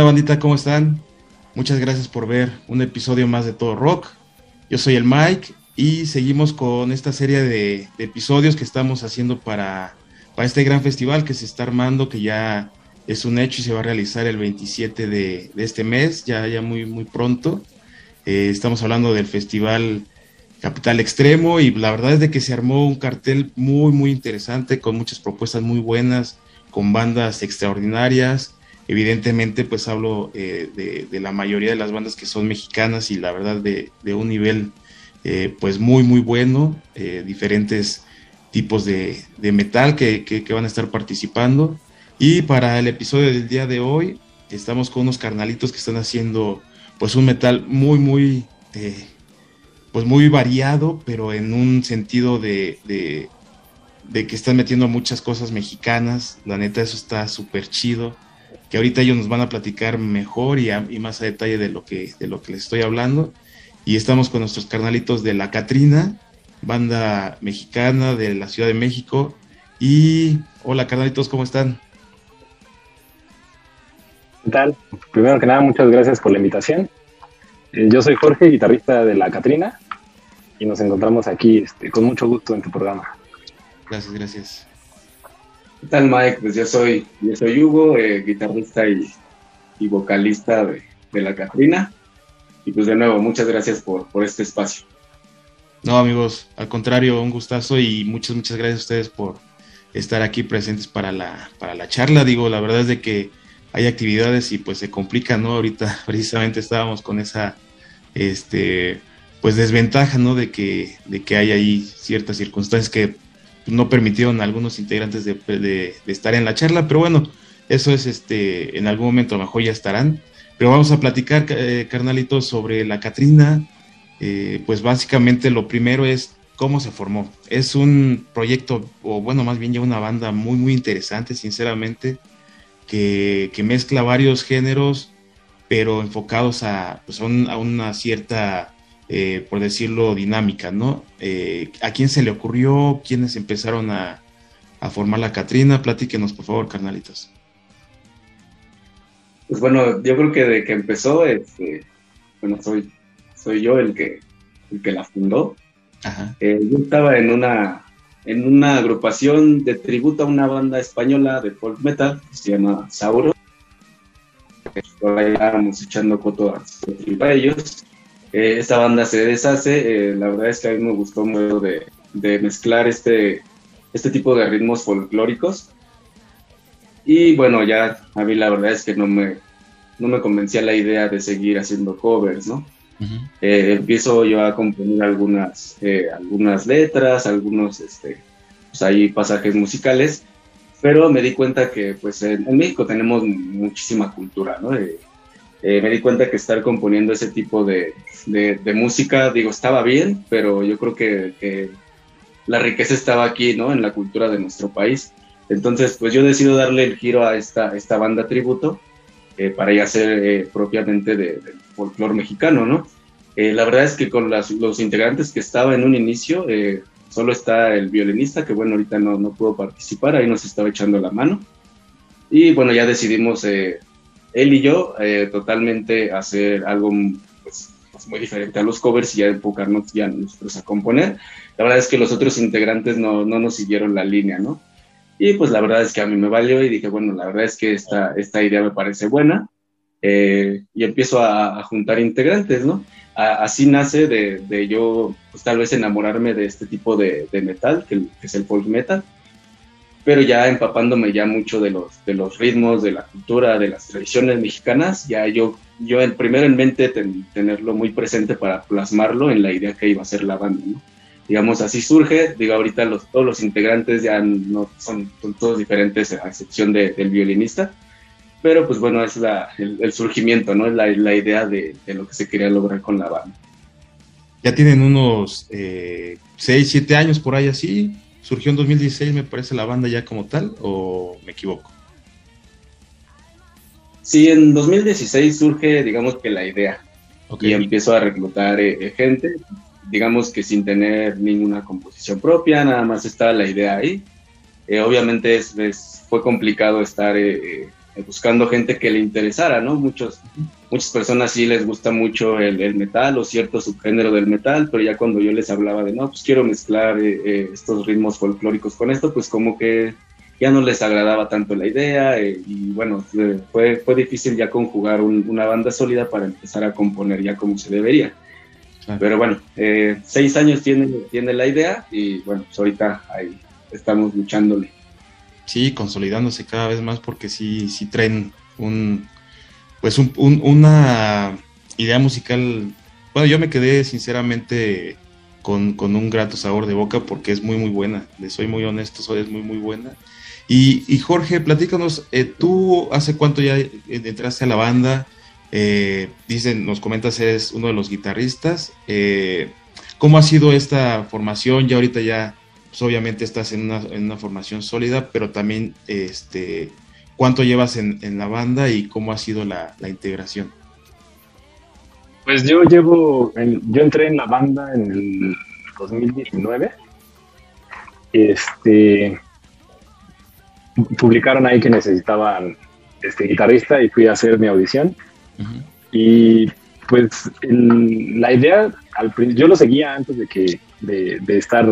bandita? ¿Cómo están? Muchas gracias por ver un episodio más de Todo Rock. Yo soy el Mike y seguimos con esta serie de, episodios que estamos haciendo para, para, este gran festival que se está armando, que ya es un hecho y se va a realizar el 27 de, este mes, ya, ya muy, muy pronto. Eh, estamos hablando del festival Capital Extremo y la verdad es de que se armó un cartel muy, muy interesante con muchas propuestas muy buenas, con bandas extraordinarias. Evidentemente, pues hablo eh, de, la mayoría de las bandas que son mexicanas y la verdad de, un nivel eh, pues muy, muy bueno, eh, diferentes tipos de, metal que, van a estar participando. Y para el episodio del día de hoy, estamos con unos carnalitos que están haciendo pues un metal muy, muy pues muy variado, pero en un sentido de, de, que están metiendo muchas cosas mexicanas. La neta, eso está súper chido. Que ahorita ellos nos van a platicar mejor y, más a detalle de lo, que, de lo que les estoy hablando. Y estamos con nuestros carnalitos de La Catrina, banda mexicana de la Ciudad de México. Y hola, carnalitos, ¿cómo están? ¿Qué tal? Primero que nada, muchas gracias por la invitación. Eh, yo soy Jorge, guitarrista de La Catrina, y nos encontramos aquí este, con mucho gusto en tu programa. Gracias, gracias. ¿Qué tal, Mike? Pues yo soy, yo soy Hugo, eh, guitarrista y, vocalista de, La Catrina. Y pues de nuevo, muchas gracias por, por este espacio. No, amigos, al contrario, un gustazo y muchas, muchas gracias a ustedes por estar aquí presentes para la, para la charla. Digo, la verdad es de que hay actividades y pues se complica, ¿no? Ahorita precisamente estábamos con esa, este, pues desventaja, ¿no? De que, de que hay ahí ciertas circunstancias que no permitieron a algunos integrantes de, estar en la charla, pero bueno, eso es, este, en algún momento lo mejor ya estarán. Pero vamos a platicar, eh, carnalitos, sobre la Catrina. Eh, pues básicamente lo primero es cómo se formó. Es un proyecto, o bueno, más bien ya una banda muy, muy interesante, sinceramente que, mezcla varios géneros, pero enfocados a, pues a, una cierta, eh, por decirlo, dinámica, ¿no? Eh, ¿A quién se le ocurrió? ¿Quiénes empezaron a, formar la Catrina? Platíquenos, por favor, carnalitos. Pues bueno, yo creo que de que empezó, este, bueno, soy, soy yo el que, el que la fundó. Eh, yo estaba en una, en una agrupación de tributo a una banda española de folk metal que se llama Sauro. Por ahí estábamos echando coto a ellos. Eh, esta banda se deshace. Eh, la verdad es que a mí me gustó mucho de, de, mezclar este, este tipo de ritmos folclóricos. Y bueno, ya a mí la verdad es que no me, no me convencía la idea de seguir haciendo covers, ¿no? Eh, empiezo yo a componer algunas, algunas letras, algunos este, pues pasajes musicales, pero me di cuenta que pues en, México tenemos muchísima cultura, ¿no? Eh, me di cuenta que estar componiendo ese tipo de, música, digo, estaba bien, pero yo creo que, la riqueza estaba aquí, ¿no? En la cultura de nuestro país. Entonces, pues yo decido darle el giro a esta, esta banda tributo para ya ser propiamente de, folclore mexicano, ¿no? Eh, la verdad es que con los integrantes que estaba en un inicio, eh, solo está el violinista, que bueno, ahorita no, no pudo participar, ahí nos estaba echando la mano. Y bueno, ya decidimos eh, él y yo totalmente hacer algo pues, pues, muy diferente a los covers y ya enfocarnos ya nosotros a componer. La verdad es que los otros integrantes no, no nos siguieron la línea, ¿no? Y pues la verdad es que a mí me valió y dije, bueno, la verdad es que esta, esta idea me parece buena eh, y empiezo a, juntar integrantes, ¿no? así nace de, yo, pues tal vez enamorarme de este tipo de, metal, que, es el folk metal, pero ya empapándome ya mucho de los, de los ritmos, de la cultura, de las tradiciones mexicanas, ya yo, yo el primero en mente tenerlo muy presente para plasmarlo en la idea que iba a ser la banda, ¿no? Digamos, así surge, digo, ahorita los, todos los integrantes ya no son, todos diferentes, a excepción del violinista, pero pues bueno, es la, el, surgimiento, ¿no? Es la, la idea de, lo que se quería lograr con la banda. Ya tienen unos 6, eh, 7 años por ahí así. Surgió en 2016, me parece, la banda ya como tal, o me equivoco. Sí, en 2016 surge, digamos que la idea. Y empiezo a reclutar eh, gente, digamos que sin tener ninguna composición propia, nada más estaba la idea ahí. Eh, obviamente es, fue complicado estar eh, buscando gente que le interesara, ¿no? Muchos, muchas personas sí les gusta mucho el, metal o cierto subgénero del metal, pero ya cuando yo les hablaba de, no, pues quiero mezclar eh, eh, estos ritmos folclóricos con esto, pues como que ya no les agradaba tanto la idea y bueno, fue, fue difícil ya conjugar una banda sólida para empezar a componer ya como se debería. Pero bueno, seis años tiene, tiene la idea y bueno, pues ahorita ahí estamos luchándole. Sí, consolidándose cada vez más porque sí, sí traen un, pues un, una idea musical. Bueno, yo me quedé sinceramente con, un grato sabor de boca porque es muy, muy buena. Le soy muy honesto, soy, es muy, muy buena. Y, Jorge, platícanos, eh, tú hace cuánto ya entraste a la banda, eh, dicen, nos comentas, eres uno de los guitarristas. Eh, ¿Cómo ha sido esta formación? Ya ahorita ya pues obviamente estás en una, formación sólida, pero también este, cuánto llevas en, la banda y cómo ha sido la, integración. Pues yo llevo, yo entré en la banda en el 2019. Este, publicaron ahí que necesitaban este guitarrista y fui a hacer mi audición. Y pues la idea, al, yo lo seguía antes de que de, de estar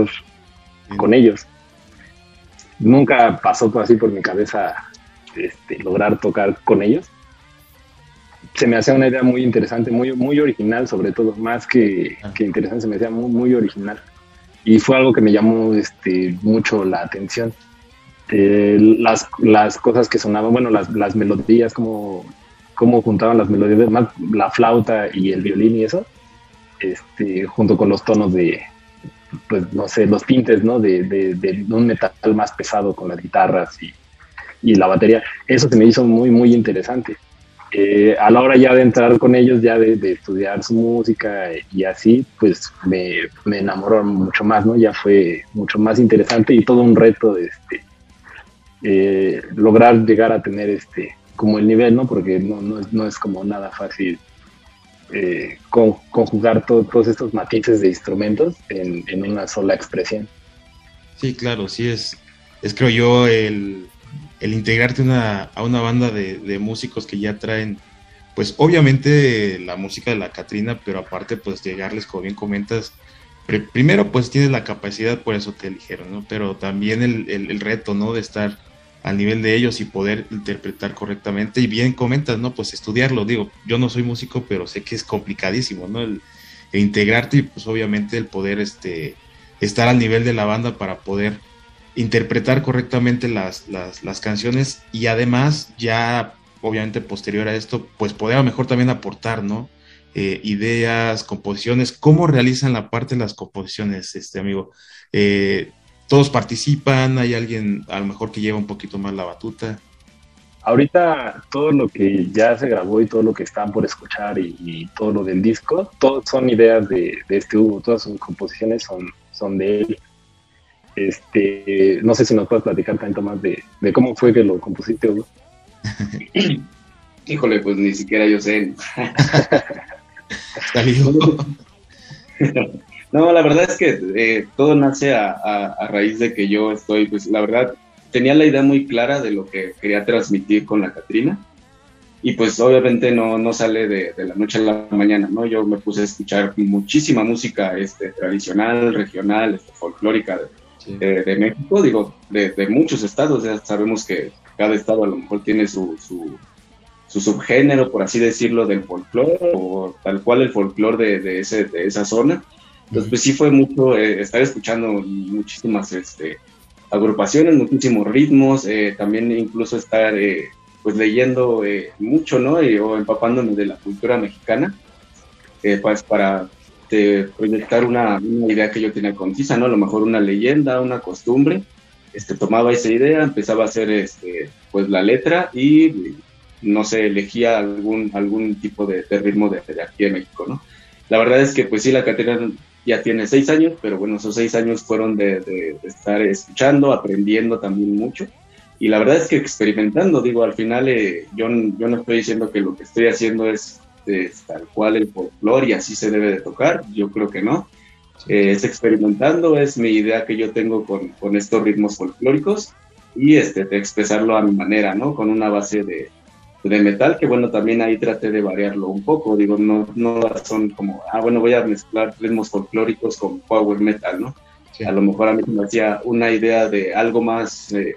con ellos. Nunca pasó así por mi cabeza este, lograr tocar con ellos. Se me hacía una idea muy interesante, muy, muy original, sobre todo, más que, ah. que interesante, se me hacía muy, muy original. Y fue algo que me llamó este, mucho la atención. Eh, las, las cosas que sonaban, bueno, las, las melodías, como cómo juntaban las melodías, más la flauta y el violín y eso, este, junto con los tonos de, pues no sé, los tintes, ¿no? De, de, un metal más pesado con las guitarras y, y, la batería. Eso se me hizo muy, muy interesante. Eh, a la hora ya de entrar con ellos, ya de, estudiar su música y así, pues me, me, enamoró mucho más, ¿no? Ya fue mucho más interesante y todo un reto de este, eh, lograr llegar a tener este como el nivel, ¿no? Porque no, no, no es como nada fácil eh, conjugar todos estos matices de instrumentos en, una sola expresión. Sí, claro, sí es, es creo yo el, integrarte a una banda de, músicos que ya traen, pues obviamente la música de la Catrina, pero aparte pues llegarles, como bien comentas, primero pues tienes la capacidad, por eso te eligieron, ¿no? Pero también el, el reto, ¿no? De estar al nivel de ellos y poder interpretar correctamente. Y bien comentas, ¿no? Pues estudiarlo, digo, yo no soy músico, pero sé que es complicadísimo, ¿no? El, integrarte y pues obviamente el poder este, estar al nivel de la banda para poder interpretar correctamente las, las, canciones y además ya obviamente posterior a esto pues poder a lo mejor también aportar, ¿no? Eh, ideas, composiciones, cómo realizan la parte de las composiciones, este amigo. Eh, todos participan, hay alguien a lo mejor que lleva un poquito más la batuta. Ahorita todo lo que ya se grabó y todo lo que están por escuchar y, todo lo del disco, todos son ideas de, este Hugo, todas sus composiciones son, son de él. Este, no sé si nos puedes platicar tanto más de, cómo fue que lo compusiste, Hugo. Híjole, pues ni siquiera yo sé. No, la verdad es que eh, todo nace a, raíz de que yo estoy, pues la verdad, tenía la idea muy clara de lo que quería transmitir con la Catrina. Y pues obviamente no, no sale de, la noche a la mañana, ¿no? Yo me puse a escuchar muchísima música este, tradicional, regional, este, folclórica de, México, digo, de, muchos estados. Ya sabemos que cada estado a lo mejor tiene su, su, subgénero, por así decirlo, del folclore, o tal cual el folclore de, ese, de esa zona. Entonces, pues sí fue mucho eh, estar escuchando muchísimas este, agrupaciones, muchísimos ritmos, eh, también incluso estar eh, pues leyendo mucho, ¿no? o empapándome de la cultura mexicana, pues para proyectar una, idea que yo tenía concisa, ¿no? A lo mejor una leyenda, una costumbre, este, tomaba esa idea, empezaba a hacer este, pues la letra y no sé, elegía algún, algún tipo de, ritmo de, de, aquí de México, ¿no? La verdad es que pues sí, la Catrina ya tiene seis años, pero bueno, esos seis años fueron de, estar escuchando, aprendiendo también mucho. Y la verdad es que experimentando, digo, al final eh, yo, yo no estoy diciendo que lo que estoy haciendo es, tal cual el folclore y así se debe de tocar, yo creo que no. Eh, es experimentando, es mi idea que yo tengo con, con estos ritmos folclóricos y este, de expresarlo a mi manera, ¿no? Con una base de, de metal, que bueno, también ahí traté de variarlo un poco, digo, no, no son como, ah, bueno, voy a mezclar ritmos folclóricos con power metal, ¿no? A lo mejor a mí me hacía una idea de algo más, eh,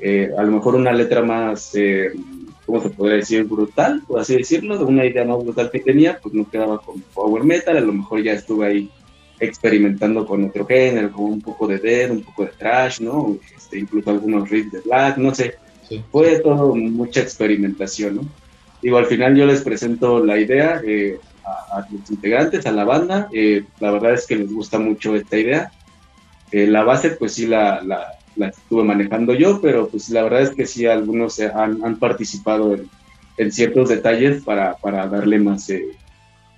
eh, a lo mejor una letra más, eh, ¿cómo se podría decir? Brutal, por así decirlo, de una idea más brutal que tenía, pues no quedaba con power metal, a lo mejor ya estuve ahí experimentando con otro género, con un poco de death, un poco de trash, ¿no? Este, incluso algunos riffs de black, no sé. Fue todo mucha experimentación, ¿no? Digo, al final yo les presento la idea eh, a, los integrantes, a la banda. Eh, la verdad es que les gusta mucho esta idea. Eh, la base, pues sí la, la, estuve manejando yo, pero pues la verdad es que sí algunos han, han participado en, en, ciertos detalles para, para darle más,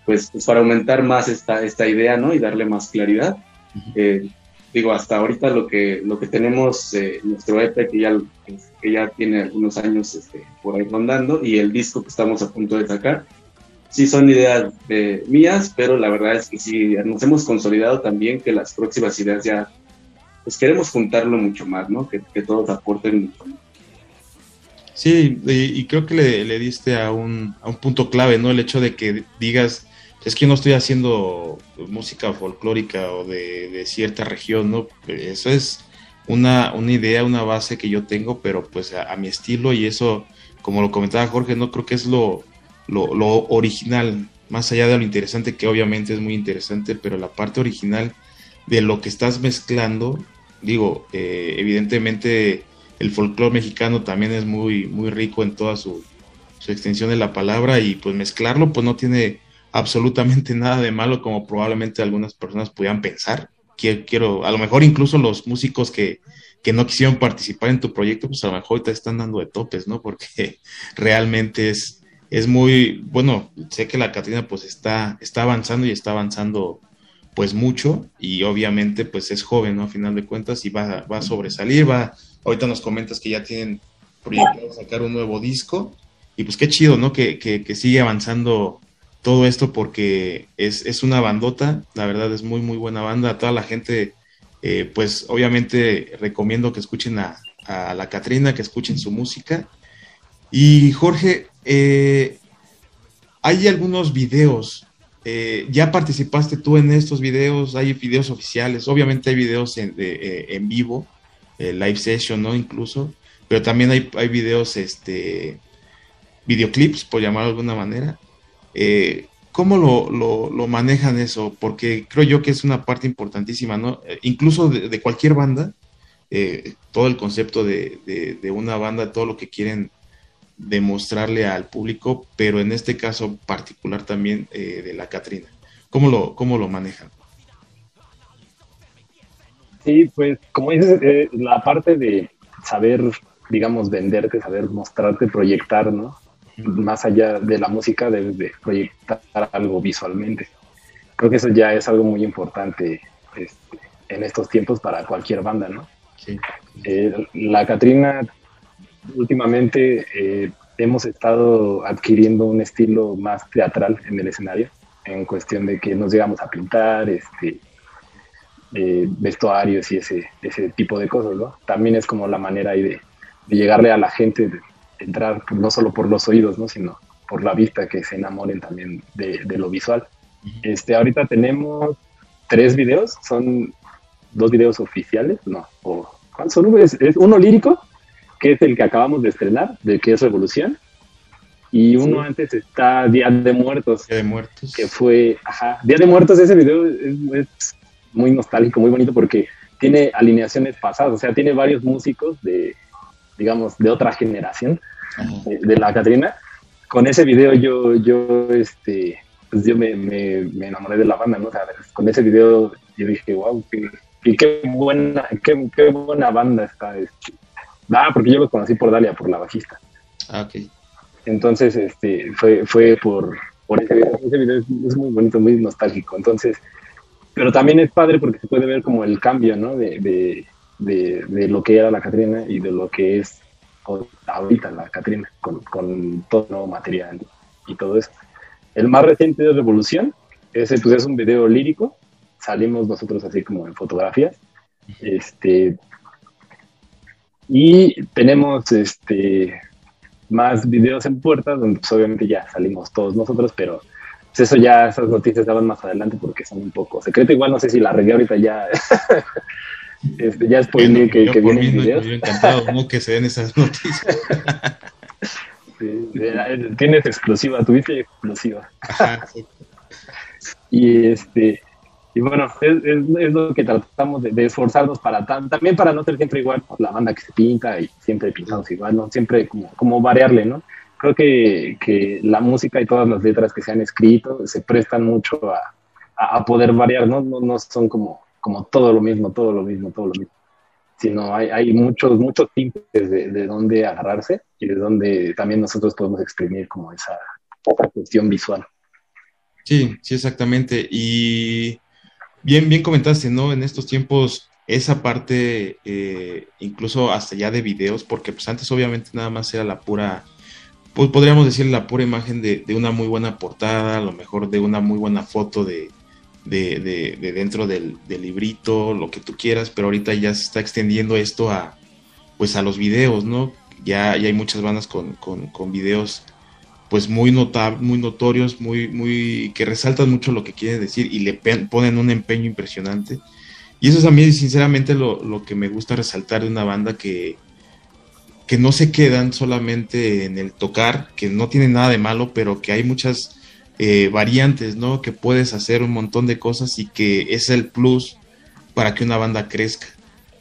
pues, pues, para aumentar más esta, esta idea, ¿no? Y darle más claridad. Eh, digo, hasta ahorita lo que, lo que tenemos, eh, nuestro EP que ya, que ya tiene algunos años este, por ahí rondando y el disco que estamos a punto de sacar, sí son ideas de, mías, pero la verdad es que sí nos hemos consolidado también que las próximas ideas ya, pues queremos juntarlo mucho más, ¿no? Que, que todos aporten. Sí, y, creo que le, le diste a un, a un punto clave, ¿no? El hecho de que digas es que no estoy haciendo música folclórica o de, cierta región, ¿no? Eso es una, una, idea, una base que yo tengo, pero pues a, mi estilo y eso, como lo comentaba Jorge, no creo que es lo, lo, original, más allá de lo interesante, que obviamente es muy interesante, pero la parte original de lo que estás mezclando, digo, eh, evidentemente el folclore mexicano también es muy, muy rico en toda su, su extensión de la palabra y pues mezclarlo pues no tiene absolutamente nada de malo como probablemente algunas personas pudieran pensar. Quiero, a lo mejor incluso los músicos que, que no quisieron participar en tu proyecto, pues a lo mejor te están dando de topes, ¿no? Porque realmente es, es muy, bueno, sé que la Catrina pues está, está avanzando y está avanzando pues mucho y obviamente pues es joven, ¿no? A final de cuentas y va, va a sobresalir, va, ahorita nos comentas que ya tienen proyectado sacar un nuevo disco y pues qué chido, ¿no? Que, que, que sigue avanzando todo esto porque es, una bandota, la verdad es muy, muy buena banda. A toda la gente, eh, pues obviamente recomiendo que escuchen a, la Catrina, que escuchen su música. Y Jorge, eh, hay algunos videos. Eh, ya participaste tú en estos videos, hay videos oficiales, obviamente hay videos en, en vivo, live session, ¿no? Incluso, pero también hay, hay videos, este, videoclips, por llamarlo de alguna manera. Eh, ¿Cómo lo, manejan eso? Porque creo yo que es una parte importantísima, ¿no? Eh, incluso de, cualquier banda, eh, todo el concepto de, una banda, todo lo que quieren demostrarle al público, pero en este caso particular también de la Catrina. ¿Cómo lo, cómo lo manejan? Sí, pues como dices, la parte de saber, digamos, venderte, saber mostrarte, proyectar, ¿no? Más allá de la música, debes de proyectar algo visualmente. Creo que eso ya es algo muy importante este, en estos tiempos para cualquier banda, ¿no? Sí. Eh, la Catrina, últimamente eh, hemos estado adquiriendo un estilo más teatral en el escenario, en cuestión de que nos llegamos a pintar, este, eh, vestuarios y ese, ese tipo de cosas, ¿no? También es como la manera ahí de, de llegarle a la gente entrar no solo por los oídos, ¿no? sino por la vista, que se enamoren también de, lo visual. Este, ahorita tenemos tres videos, son dos videos oficiales, no, o, son? Es, uno lírico, que es el que acabamos de estrenar, de que es Revolución, y uno antes está Día de Muertos. Día de Muertos. Que fue, ajá, Día de Muertos, ese video es, muy nostálgico, muy bonito, porque tiene alineaciones pasadas, o sea, tiene varios músicos de, digamos, de otra generación de, la Catrina. Con ese video yo, yo, este, pues yo me, me, me enamoré de la banda, ¿no? con ese video yo dije, wow, qué, qué buena, qué, qué, buena banda está. Este. Ah, porque yo lo conocí por Dalia, por la bajista. Ah, ok. Entonces, este, fue, fue por, por ese video. Ese video es, muy bonito, muy nostálgico. Entonces, pero también es padre porque se puede ver como el cambio, ¿no? De, de, de, de lo que era la Catrina y de lo que es ahorita la Catrina, con, con todo nuevo material y todo eso. El más reciente de Revolución, ese pues es un video lírico, salimos nosotros así como en fotografías, este, Y tenemos este más videos en puerta, donde pues, obviamente ya salimos todos nosotros, pero pues, eso ya, esas noticias van más adelante porque son un poco secreto. Igual no sé si la regué ahorita ya. este, ya es por que, que vienen videos. Yo encantado ¿no? que se den esas noticias. tienes exclusiva, tuviste exclusiva. y este y bueno, es, lo que tratamos de, esforzarnos para también para no ser siempre igual la banda que se pinta y siempre pintamos igual, ¿no? Siempre como, como variarle, ¿no? Creo que, que, la música y todas las letras que se han escrito se prestan mucho a, a, poder variar, ¿no? ¿no? No son como, como todo lo mismo, todo lo mismo, todo lo mismo. Sino hay, hay muchos, muchos tintes de, de dónde agarrarse y de dónde también nosotros podemos exprimir como esa cuestión visual. Sí, sí, exactamente. Y bien, bien comentaste, ¿no? En estos tiempos, esa parte, eh, incluso hasta ya de videos, porque pues antes obviamente nada más era la pura, pues podríamos decir la pura imagen de, una muy buena portada, a lo mejor de una muy buena foto de, de, dentro del, librito, lo que tú quieras, pero ahorita ya se está extendiendo esto a, pues a los videos, ¿no? Ya, ya hay muchas bandas con, con, videos pues muy notables, muy notorios, muy, muy, que resaltan mucho lo que quieren decir y le ponen un empeño impresionante. Y eso es a mí, sinceramente, lo, que me gusta resaltar de una banda que, que no se quedan solamente en el tocar, que no tiene nada de malo, pero que hay muchas eh, variantes, ¿no? Que puedes hacer un montón de cosas y que es el plus para que una banda crezca.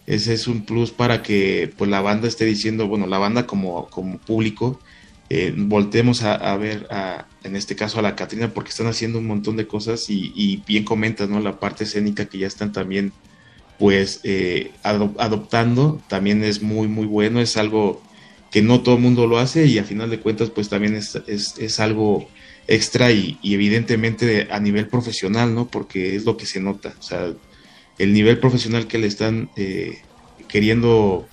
Ese es un plus para que pues la banda esté diciendo, bueno, la banda como, como público eh, voltemos a, ver, en este caso a la Catrina, porque están haciendo un montón de cosas y, bien comentas, ¿no? La parte escénica que ya están también, pues, eh, adoptando, también es muy, muy bueno, es algo que no todo el mundo lo hace y a final de cuentas, pues también es, es, algo extra y, evidentemente a nivel profesional, ¿no? Porque es lo que se nota, o sea, el nivel profesional que le están eh, queriendo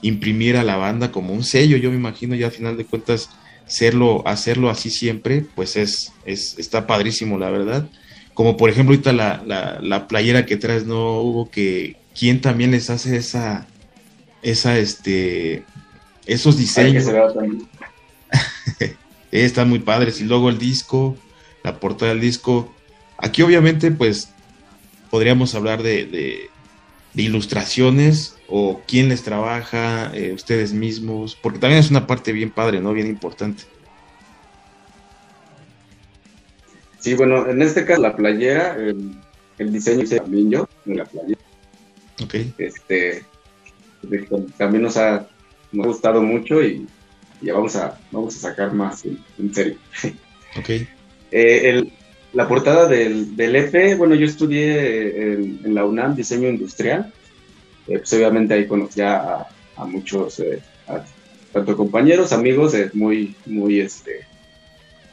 imprimir a la banda como un sello, yo me imagino ya a final de cuentas hacerlo, hacerlo así siempre, pues es, es está padrísimo, la verdad. Como por ejemplo ahorita la, la, playera que traes, no hubo que quién también les hace esa, esa, este, esos diseños. Están muy padres. Y luego el disco, la portada del disco. Aquí obviamente pues podríamos hablar de, de, de ilustraciones o quién les trabaja, eh, ustedes mismos, porque también es una parte bien padre, ¿no? Bien importante. Sí, bueno, en este caso la playera, el, diseño hice también yo de la playera. Ok. Este, también nos ha, gustado mucho y ya vamos a, vamos a sacar más en, serio. Ok. Eh, la portada del, del, EP, bueno, yo estudié en la UNAM diseño industrial eh, pues obviamente ahí conocía a, muchos, eh, tanto compañeros, amigos, eh, muy, muy, este,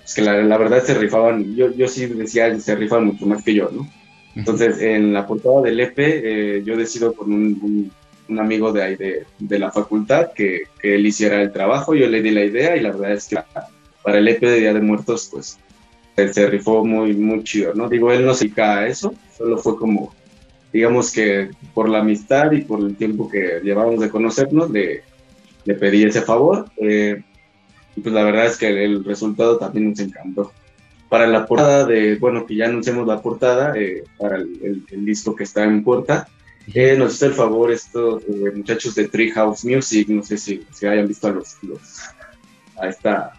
pues que la, verdad se rifaban, yo, yo sí decía, se rifan mucho más que yo, ¿no? Entonces, en la portada del EP, yo decido con un, un, amigo de ahí de, de la facultad que, que, él hiciera el trabajo, yo le di la idea y la verdad es que para el EP de Día de Muertos, pues se rifó muy, muy chido, ¿no? Digo, él no se dedica a eso, solo fue como digamos que por la amistad y por el tiempo que llevamos de conocernos, le, le pedí ese favor. Eh, y pues la verdad es que el resultado también nos encantó. Para la portada de, bueno, que ya anunciamos la portada, eh, para el, disco que está en puerta, eh, nos hizo el favor estos muchachos de Treehouse Music, no sé si, si hayan visto a los, los, a esta,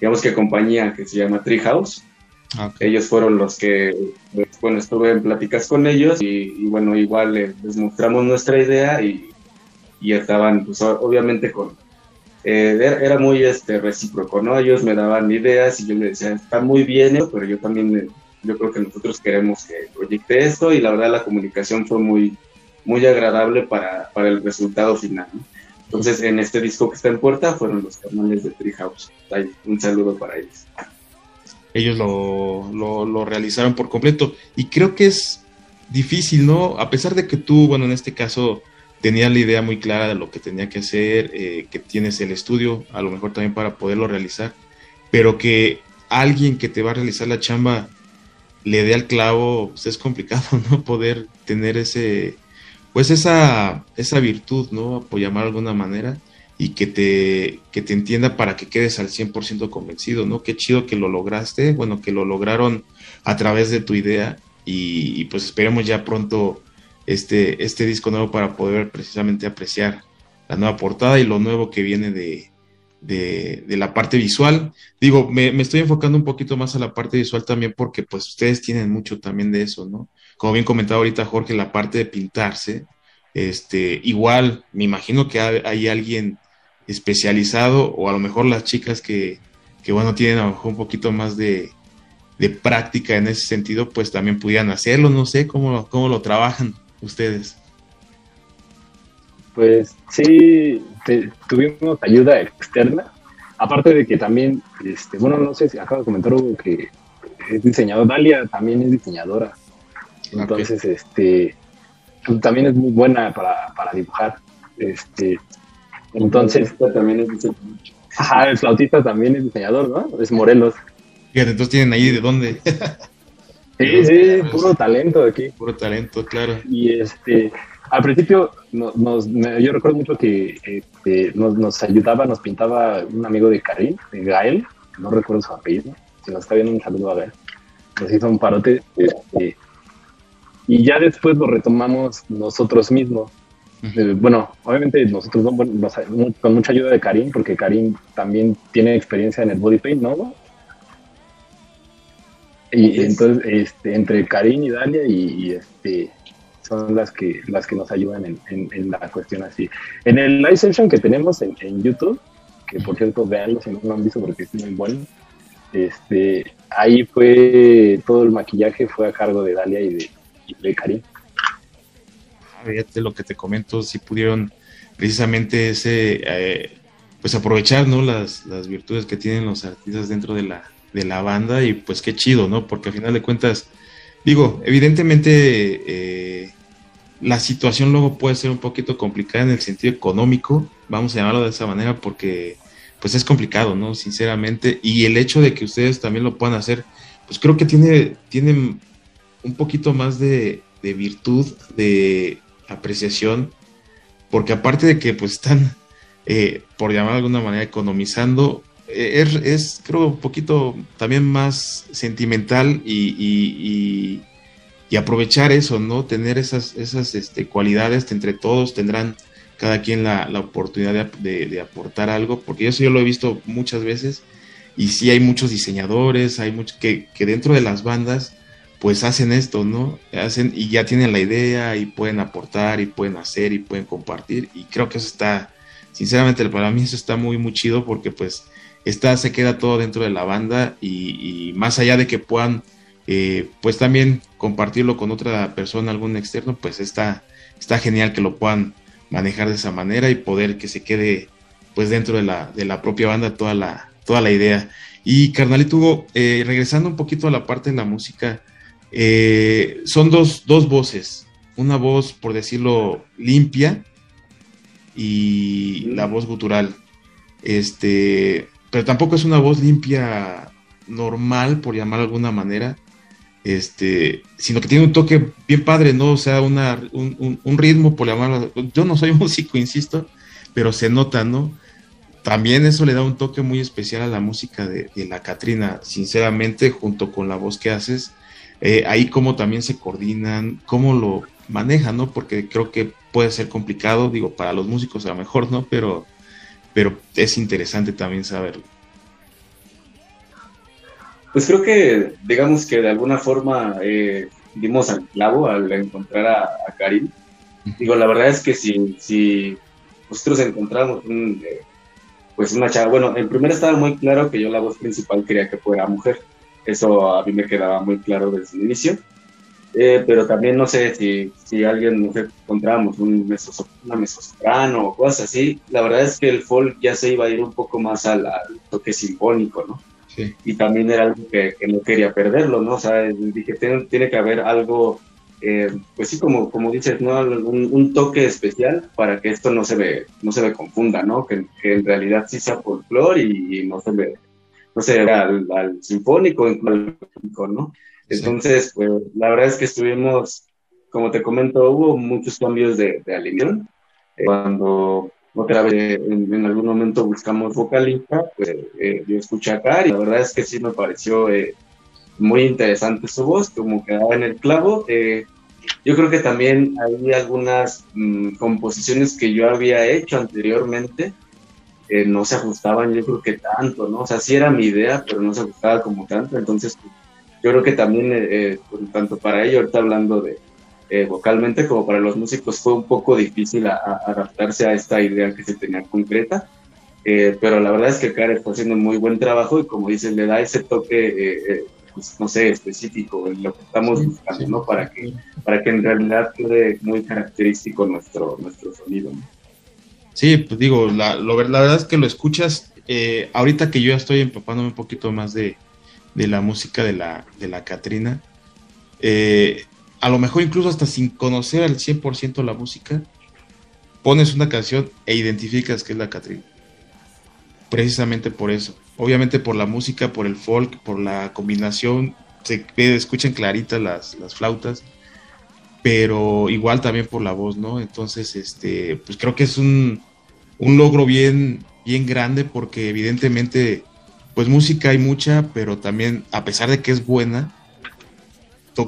digamos que compañía que se llama Treehouse. Ah, ellos fueron los que, pues, bueno, estuve en pláticas con ellos y, bueno, igual les, mostramos nuestra idea y, y estaban, pues obviamente con, eh, era muy este, recíproco, ¿no? Ellos me daban ideas y yo les decía, está muy bien, pero yo también, eh, yo creo que nosotros queremos que proyecte esto y la verdad la comunicación fue muy, muy agradable para, para el resultado final, Entonces, en este disco que está en puerta fueron los canales de Treehouse. Un saludo para ellos ellos lo, lo, realizaron por completo. Y creo que es difícil, ¿no? A pesar de que tú, bueno, en este caso tenías la idea muy clara de lo que tenía que hacer, eh, que tienes el estudio, a lo mejor también para poderlo realizar, pero que alguien que te va a realizar la chamba le dé al clavo, pues es complicado, ¿no? Poder tener ese, pues esa, esa virtud, ¿no? Por de alguna manera, y que te, que te entienda para que quedes al 100% convencido, ¿no? Qué chido que lo lograste, bueno, que lo lograron a través de tu idea y, pues esperemos ya pronto este, este disco nuevo para poder precisamente apreciar la nueva portada y lo nuevo que viene de, de, la parte visual. Digo, me, me, estoy enfocando un poquito más a la parte visual también porque pues ustedes tienen mucho también de eso, ¿no? Como bien comentaba ahorita Jorge, la parte de pintarse, este, igual, me imagino que hay, alguien especializado o a lo mejor las chicas que, que bueno, tienen a lo mejor un poquito más de, práctica en ese sentido, pues también pudieran hacerlo, no sé, cómo, cómo lo trabajan ustedes. Pues sí, tuvimos ayuda externa, aparte de que también, este, bueno, no sé si acabo de comentar algo que es diseñador, Dalia también es diseñadora, entonces, este, pues, también es muy buena para, para dibujar, este, entonces... también es diseñador. Ajá, el flautista también es diseñador, ¿no? Es Morelos. Fíjate, entonces tienen ahí de dónde. sí, sí, puro talento aquí. Puro talento, claro. Y este, al principio nos, yo recuerdo mucho que este, nos, ayudaba, nos pintaba un amigo de Karim, de Gael, no recuerdo su apellido, si nos está viendo un saludo a ver, nos hizo un parote, este, y ya después lo retomamos nosotros mismos. Eh, bueno, obviamente nosotros con mucha ayuda de Karim, porque Karim también tiene experiencia en el body paint, ¿no? Y entonces, este, entre Karim y Dalia y este, son las que, las que nos ayudan en, la cuestión así. En el live session que tenemos en, YouTube, que por cierto, veanlo si no lo han visto porque es muy bueno, este, ahí fue todo el maquillaje fue a cargo de Dalia y de, de Karim. Fíjate lo que te comento, si pudieron precisamente ese, eh, pues aprovechar, ¿no? Las, las virtudes que tienen los artistas dentro de la, de la banda y pues qué chido, ¿no? Porque al final de cuentas, digo, evidentemente eh, la situación luego puede ser un poquito complicada en el sentido económico, vamos a llamarlo de esa manera, porque pues es complicado, ¿no? Sinceramente, y el hecho de que ustedes también lo puedan hacer, pues creo que tiene, tiene un poquito más de, virtud, de apreciación, porque aparte de que pues están, eh, por llamar de alguna manera, economizando, eh, es, es, creo un poquito también más sentimental y y aprovechar eso, ¿no? Tener esas, esas este, cualidades entre todos, tendrán cada quien la, oportunidad de, aportar algo, porque eso yo lo he visto muchas veces, y sí hay muchos diseñadores, hay muchos que, dentro de las bandas, pues hacen esto, ¿no? Hacen y ya tienen la idea y pueden aportar y pueden hacer y pueden compartir, y creo que eso está, sinceramente para mí eso está muy, muy chido, porque pues está, se queda todo dentro de la banda y, más allá de que puedan eh, pues también compartirlo con otra persona, algún externo, pues está, está genial que lo puedan manejar de esa manera y poder que se quede pues dentro de la, de la propia banda toda la, toda la idea. Y carnalito Hugo, eh, regresando un poquito a la parte de la música, eh, son dos, dos voces, una voz, por decirlo, limpia y la voz gutural. Este, pero tampoco es una voz limpia normal, por llamar de alguna manera, este, sino que tiene un toque bien padre, ¿no? O sea, una, un, ritmo, por llamarlo. Yo no soy músico, insisto, pero se nota, ¿no? También eso le da un toque muy especial a la música de, la Catrina, sinceramente, junto con la voz que haces. Eh, ahí cómo también se coordinan, cómo lo manejan, ¿no? Porque creo que puede ser complicado, digo, para los músicos a lo mejor, ¿no? Pero, pero es interesante también saberlo. Pues creo que, digamos que de alguna forma eh, dimos al clavo al encontrar a, Karim. Digo, la verdad es que si, si nosotros encontramos un, eh, pues una chava, bueno, en primer estaba muy claro que yo la voz principal quería que fuera mujer. Eso a mí me quedaba muy claro desde el inicio. Eh, pero también no sé si, si alguien no encontrábamos un una mesosoprano o cosas así. La verdad es que el folk ya se iba a ir un poco más al toque sinfónico, ¿no? Y también era algo que, no quería perderlo, ¿no? O sea, dije, tiene, que haber algo, eh, pues sí, como, como dices, ¿no? Un, toque especial para que esto no se me, no se me confunda, ¿no? Que, en realidad sí sea folclore y, y no se me, no sé, al, sinfónico, en ¿no? Entonces, pues la verdad es que estuvimos como te comento, hubo muchos cambios de, de alineación. Cuando otra vez en, algún momento buscamos vocalista, pues eh, yo escuché a Cari y la verdad es que sí me pareció eh, muy interesante su voz, como quedaba en el clavo. Eh, yo creo que también hay algunas mm, composiciones que yo había hecho anteriormente que no se ajustaban, yo creo que tanto, ¿no? O sea, sí era mi idea, pero no se ajustaba como tanto. Entonces, yo creo que también, eh, tanto para ello, ahorita hablando de, eh, vocalmente como para los músicos fue un poco difícil adaptarse a esta idea que se tenía concreta. Eh, pero la verdad es que Karen está haciendo muy buen trabajo y como dices, le da ese toque, eh, pues, no sé, específico en lo que estamos buscando, ¿no? Para que, para que en realidad quede muy característico nuestro, nuestro sonido, Sí, pues digo, la, lo, la verdad es que lo escuchas, ahorita que yo ya estoy empapándome un poquito más de, de la música de la, de la Catrina, eh, a lo mejor incluso hasta sin conocer al 100% la música, pones una canción e identificas que es la Catrina. Precisamente por eso. Obviamente por la música, por el folk, por la combinación, se escuchan claritas las, las flautas, pero igual también por la voz, ¿no? Entonces, este, pues creo que es un, un logro bien, bien grande porque evidentemente, pues música hay mucha, pero también, a pesar de que es buena,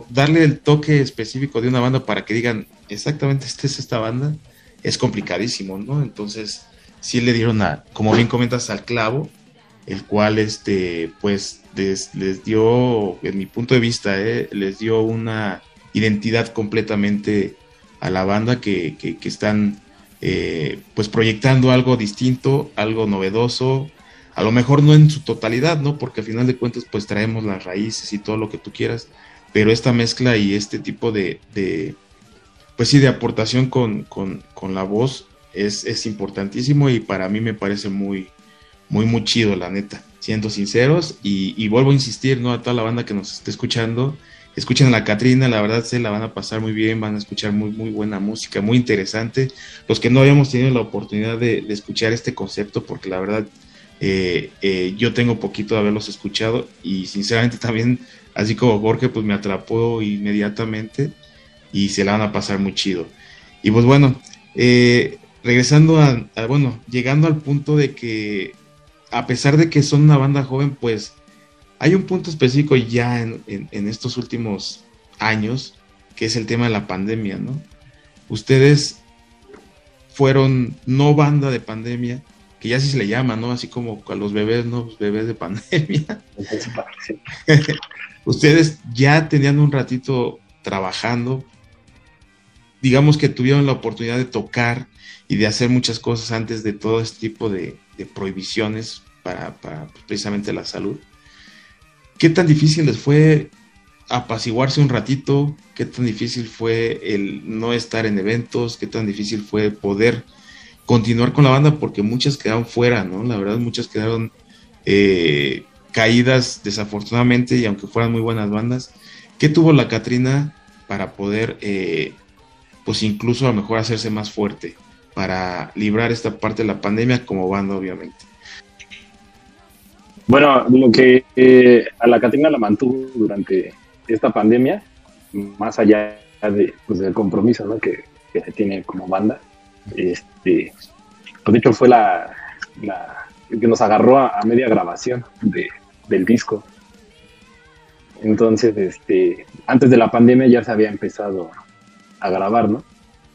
darle el toque específico de una banda para que digan exactamente esta es esta banda es complicadísimo, ¿no? Entonces, sí le dieron a, como bien comentas, al clavo, el cual, este, pues, les, dio, en mi punto de vista, eh, les dio una identidad completamente a la banda que, que, están, eh, pues, proyectando algo distinto, algo novedoso, a lo mejor no en su totalidad, ¿no? Porque al final de cuentas, pues, traemos las raíces y todo lo que tú quieras, pero esta mezcla y este tipo de, pues sí, de aportación con, la voz es, importantísimo y para mí me parece muy, muy, muy chido, la neta, siendo sinceros y, vuelvo a insistir, ¿no? A toda la banda que nos esté escuchando, escuchen a la Catrina, la verdad se la van a pasar muy bien, van a escuchar muy, muy buena música, muy interesante. Los que no habíamos tenido la oportunidad de, escuchar este concepto, porque la verdad eh, eh, yo tengo poquito de haberlos escuchado y sinceramente también así como Jorge, pues me atrapó inmediatamente y se la van a pasar muy chido. Y pues bueno, eh, regresando a, bueno, llegando al punto de que a pesar de que son una banda joven, pues hay un punto específico ya en, estos últimos años, que es el tema de la pandemia, ¿no? Ustedes fueron no banda de pandemia, que ya sí se le llama, ¿no? Así como a los bebés, ¿no? Los bebés de pandemia. Ustedes ya tenían un ratito trabajando, digamos que tuvieron la oportunidad de tocar y de hacer muchas cosas antes de todo este tipo de, prohibiciones para, para, precisamente la salud. ¿Qué tan difícil les fue apaciguarse un ratito? ¿Qué tan difícil fue el no estar en eventos? ¿Qué tan difícil fue poder continuar con la banda? Porque muchas quedaron fuera, ¿no? La verdad, muchas quedaron eh, caídas desafortunadamente y aunque fueran muy buenas bandas, ¿qué tuvo la Catrina para poder, eh, pues incluso a lo mejor hacerse más fuerte, para librar esta parte de la pandemia como banda obviamente? Bueno, lo que eh, a la Catrina la mantuvo durante esta pandemia, más allá de, pues, del compromiso que, se tiene como banda, este, pues de hecho fue la, que nos agarró a media grabación de, del disco. Entonces, este, antes de la pandemia ya se había empezado a grabar, ¿no?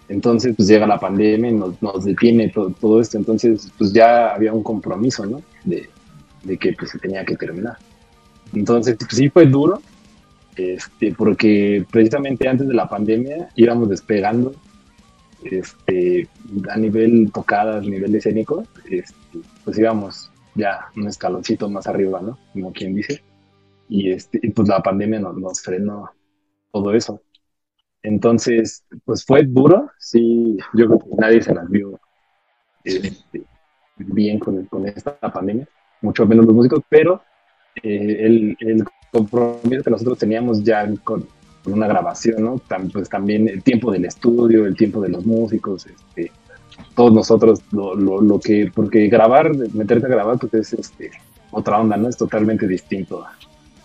Entonces, pues llega la pandemia y nos, detiene todo, esto. Entonces, pues ya había un compromiso, ¿no? De, que pues se tenía que terminar. Entonces, pues sí fue duro, este, porque precisamente antes de la pandemia íbamos despegando este, a nivel tocadas, nivel escénico, este, pues íbamos ya un escaloncito más arriba, ¿no? Como quien dice. Y, este, pues la pandemia nos, nos frenó todo eso. Entonces, pues fue duro, sí, yo creo que nadie se las vio este, bien con, con, esta pandemia, mucho menos los músicos, pero eh, el, el, compromiso que nosotros teníamos ya con, con una grabación, ¿no? pues también el tiempo del estudio, el tiempo de los músicos, este, todos nosotros lo, lo, que, porque grabar, meterte a grabar, pues es este, otra onda, ¿no? Es totalmente distinto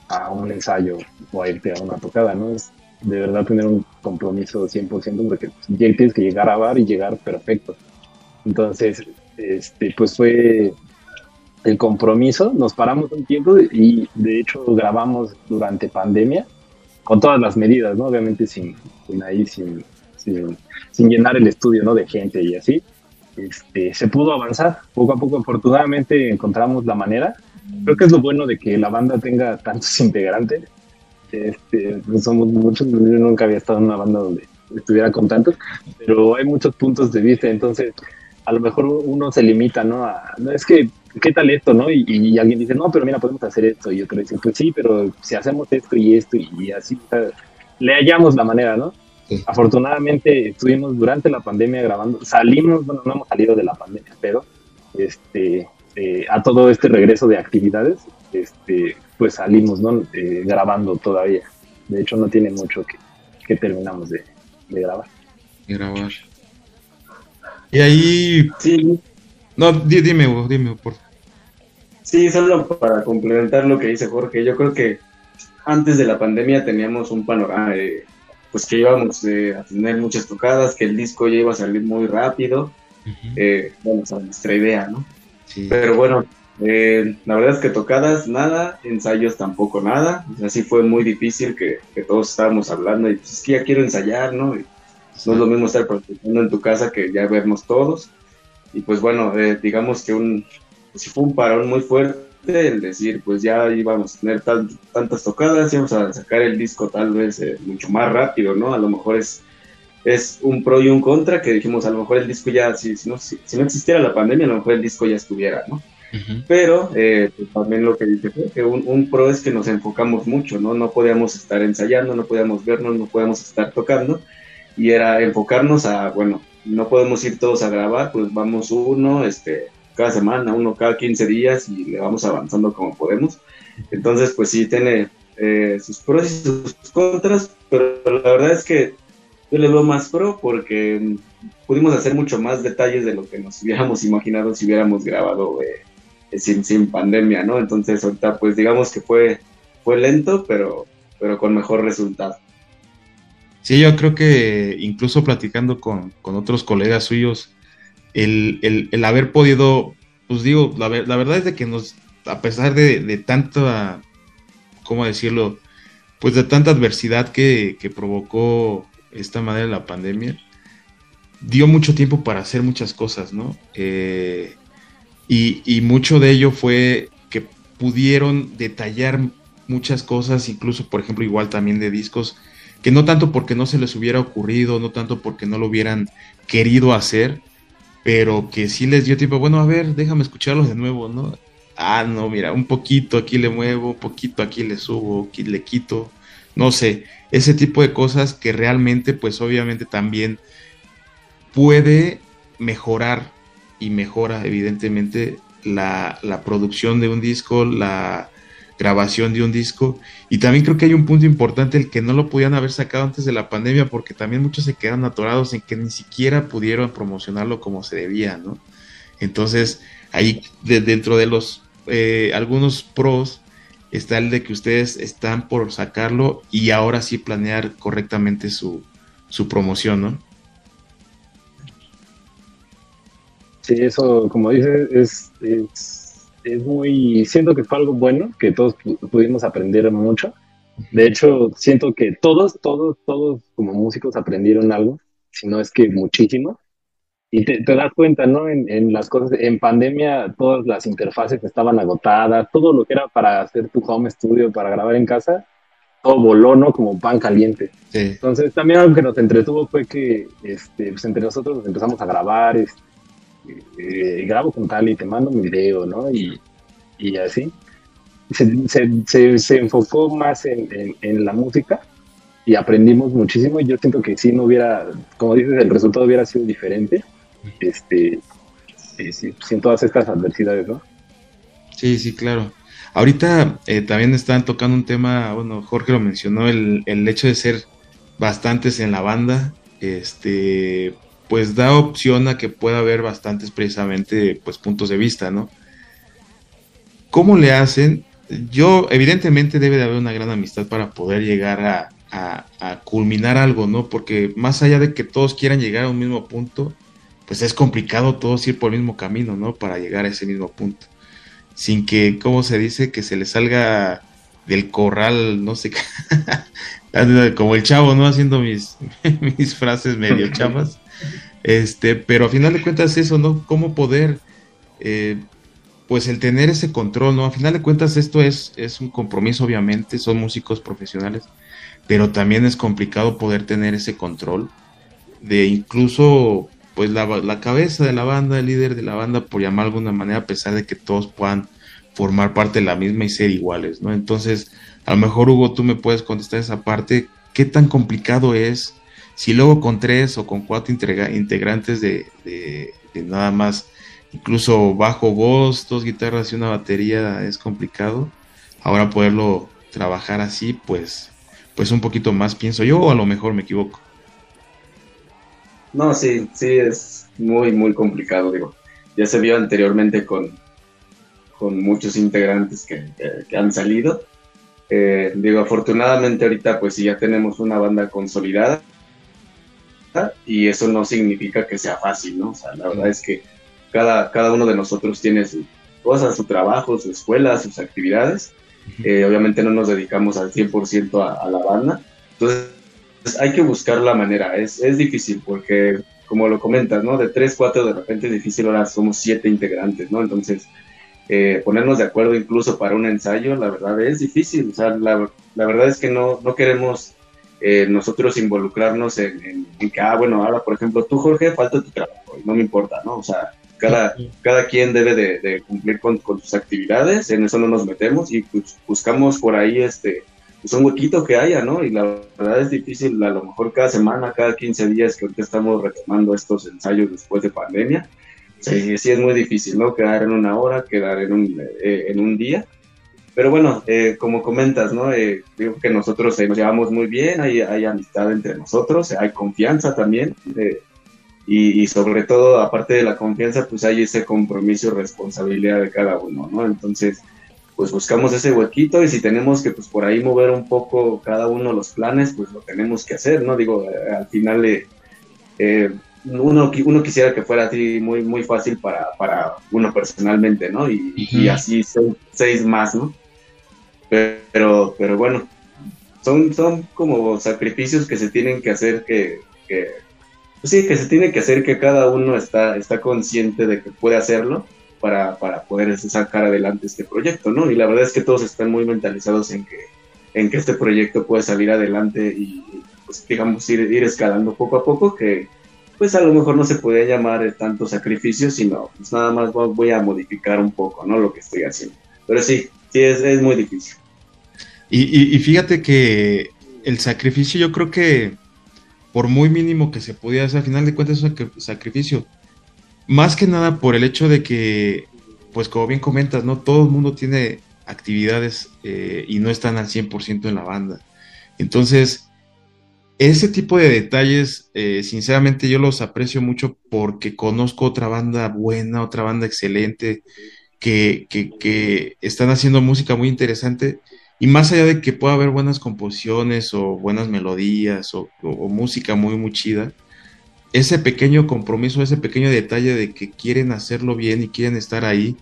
a, un ensayo o a irte a una tocada, ¿no? Es de verdad tener un compromiso 100% porque ya tienes que llegar a bar y llegar perfecto. Entonces, este, pues fue el compromiso, nos paramos un tiempo y de hecho grabamos durante pandemia con todas las medidas, ¿no? Obviamente sin, sin ahí, sin, sin, sin, llenar el estudio, ¿no? De gente y así. Este, se pudo avanzar poco a poco. Afortunadamente encontramos la manera. Creo que es lo bueno de que la banda tenga tantos integrantes. Este, pues somos muchos, yo nunca había estado en una banda donde estuviera con tantos, pero hay muchos puntos de vista, entonces a lo mejor uno se limita, ¿no? A, no es que, ¿qué tal esto, no? Y, alguien dice, no, pero mira, podemos hacer esto, y otro dice, pues sí, pero si hacemos esto y esto y, así, le hallamos la manera, ¿no? Afortunadamente estuvimos durante la pandemia grabando, salimos, bueno, no hemos salido de la pandemia, pero este, eh, a todo este regreso de actividades, este, pues salimos, ¿no? Eh, grabando todavía. De hecho, no tiene mucho que, que terminamos de, de grabar. De grabar. Y ahí. Sí. No, dime, dime, por Sí, solo para complementar lo que dice Jorge, yo creo que antes de la pandemia teníamos un panorama de pues que íbamos eh, a tener muchas tocadas, que el disco ya iba a salir muy rápido. Eh, vamos a nuestra idea, ¿no? Pero bueno, eh, la verdad es que tocadas nada, ensayos tampoco nada. Así fue muy difícil que, todos estábamos hablando y pues es que ya quiero ensayar, ¿no? no es lo mismo estar practicando en tu casa que ya vernos todos. Y pues bueno, digamos que un, pues fue un parón muy fuerte el decir, pues ya íbamos a tener tantas tocadas, íbamos a sacar el disco tal vez eh, mucho más rápido, ¿no? A lo mejor es, es un pro y un contra, que dijimos, a lo mejor el disco ya, si, si, no, si, no existiera la pandemia, a lo mejor el disco ya estuviera, ¿no? Pero eh, pues también lo que dije que un, un, pro es que nos enfocamos mucho, ¿no? No podíamos estar ensayando, no podíamos vernos, no podíamos estar tocando, y era enfocarnos a, bueno, no podemos ir todos a grabar, pues vamos uno, este, cada semana, uno cada 15 días y le vamos avanzando como podemos. Entonces, pues sí, tiene eh, sus pros y sus contras, pero la verdad es que yo le veo más pro porque mm, pudimos hacer mucho más detalles de lo que nos hubiéramos imaginado si hubiéramos grabado eh, sin, sin pandemia, ¿no? Entonces, ahorita, pues digamos que fue, fue lento, pero, pero con mejor resultado. Sí, yo creo que incluso platicando con, con otros colegas suyos, el, haber podido, pues digo, la, verdad es de que nos, a pesar de, de tanta, ¿cómo decirlo? Pues de tanta adversidad que, provocó esta manera la pandemia, dio mucho tiempo para hacer muchas cosas, ¿no? Eh, y, y, mucho de ello fue que pudieron detallar muchas cosas, incluso, por ejemplo, igual también de discos, que no tanto porque no se les hubiera ocurrido, no tanto porque no lo hubieran querido hacer, pero que sí les dio tiempo, bueno, a ver, déjame escucharlos de nuevo, ¿no? Ah, no, mira, un poquito aquí le muevo, un poquito aquí le subo, aquí le quito, no sé, ese tipo de cosas que realmente, pues obviamente también puede mejorar y mejora evidentemente la, la producción de un disco, la, grabación de un disco. Y también creo que hay un punto importante, el que no lo podían haber sacado antes de la pandemia, porque también muchos se quedan atorados en que ni siquiera pudieron promocionarlo como se debía, ¿no? Entonces, ahí dentro de los eh, algunos pros está el de que ustedes están por sacarlo y ahora sí planear correctamente su, su promoción, ¿no? Sí, eso, como dices, es, es es muy, siento que fue algo bueno, que todos pudimos aprender mucho. De hecho, siento que todos, todos, todos como músicos aprendieron algo, si no es que muchísimo. Y te, das cuenta, ¿no? En, en, las cosas, en pandemia, todas las interfaces estaban agotadas, todo lo que era para hacer tu home studio, para grabar en casa, todo voló, ¿no? Como pan caliente. Entonces, también algo que nos entretuvo fue que, este, pues entre nosotros nos empezamos a grabar, este, eh, grabo con tal y te mando mi video, ¿no? Y, y así. Se, se, se, enfocó más en, en, la música y aprendimos muchísimo y yo siento que si no hubiera, como dices, el resultado hubiera sido diferente, este, sin todas estas adversidades, ¿no? Sí, sí, claro. Ahorita eh, también están tocando un tema, bueno, Jorge lo mencionó, el, el hecho de ser bastantes en la banda, este, pues da opción a que pueda haber bastantes precisamente pues puntos de vista, ¿no? ¿Cómo le hacen? Yo, evidentemente debe de haber una gran amistad para poder llegar a, a, culminar algo, ¿no? Porque más allá de que todos quieran llegar a un mismo punto, pues es complicado todos ir por el mismo camino, ¿no? Para llegar a ese mismo punto. Sin que, ¿cómo se dice? Que se le salga del corral, no sé, como el chavo, ¿no? Haciendo mis, mis frases medio chavas. Este, pero a final de cuentas eso, ¿no? ¿Cómo poder, eh, pues el tener ese control, ¿no? A final de cuentas esto es, es un compromiso, obviamente, son músicos profesionales, pero también es complicado poder tener ese control de incluso, pues la, la cabeza de la banda, el líder de la banda, por llamar de alguna manera, a pesar de que todos puedan formar parte de la misma y ser iguales, ¿no? Entonces, a lo mejor Hugo, tú me puedes contestar esa parte, ¿qué tan complicado es si luego con tres o con cuatro integrantes de, nada más, incluso bajo voz, dos guitarras y una batería es complicado, ahora poderlo trabajar así, pues, pues un poquito más pienso yo, o a lo mejor me equivoco. No, sí, sí, es muy, muy complicado, digo. Ya se vio anteriormente con, con muchos integrantes que, han salido. Eh, digo, afortunadamente ahorita pues ya tenemos una banda consolidada y eso no significa que sea fácil, ¿no? O sea, la verdad es que cada, cada uno de nosotros tiene su cosas, su trabajo, su escuela, sus actividades. Eh, obviamente no nos dedicamos al 100% a, a, la banda. Entonces hay que buscar la manera. Es, es difícil porque, como lo comentas, ¿no? De tres, cuatro de repente es difícil, ahora somos siete integrantes, ¿no? Entonces eh, ponernos de acuerdo incluso para un ensayo, la verdad es difícil. O sea, la, la verdad es que no, no queremos eh, nosotros involucrarnos en, que, ah, bueno, ahora, por ejemplo, tú, Jorge, falta tu trabajo, y no me importa, ¿no? O sea, cada, cada quien debe de, cumplir con, sus actividades, en eso no nos metemos y pues, buscamos por ahí este pues un huequito que haya, ¿no? Y la verdad es difícil, a lo mejor cada semana, cada 15 días que ahorita estamos retomando estos ensayos después de pandemia, sí, sí es muy difícil, ¿no? Quedar en una hora, quedar en un, eh, en un día, pero bueno, eh, como comentas, ¿no? Eh, digo que nosotros nos llevamos muy bien, hay, hay amistad entre nosotros, hay confianza también. Eh, y, sobre todo, aparte de la confianza, pues hay ese compromiso y responsabilidad de cada uno, ¿no? Entonces, pues buscamos ese huequito y si tenemos que, pues por ahí mover un poco cada uno los planes, pues lo tenemos que hacer, ¿no? Digo, al final, uno, uno quisiera que fuera así muy, muy fácil para, para uno personalmente, ¿no? Y, y así seis, seis más, ¿no? Pero, pero bueno, son, son como sacrificios que se tienen que hacer que, pues sí, que se tiene que hacer que cada uno está, está consciente de que puede hacerlo para, para poder sacar adelante este proyecto, ¿no? Y la verdad es que todos están muy mentalizados en que, en que este proyecto puede salir adelante y, pues digamos, ir, ir escalando poco a poco, que pues a lo mejor no se puede llamar tanto sacrificio, sino pues nada más voy a modificar un poco, ¿no? Lo que estoy haciendo. Pero sí, sí, es, muy difícil. Y, fíjate que el sacrificio yo creo que por muy mínimo que se pudiera hacer, al final de cuentas es un sacrificio. Más que nada por el hecho de que, pues como bien comentas, ¿no? Todo el mundo tiene actividades eh, y no están al 100% en la banda. Entonces, ese tipo de detalles, eh, sinceramente yo los aprecio mucho porque conozco otra banda buena, otra banda excelente, que, están haciendo música muy interesante. Y más allá de que pueda haber buenas composiciones o buenas melodías o, música muy, muy chida, ese pequeño compromiso, ese pequeño detalle de que quieren hacerlo bien y quieren estar ahí,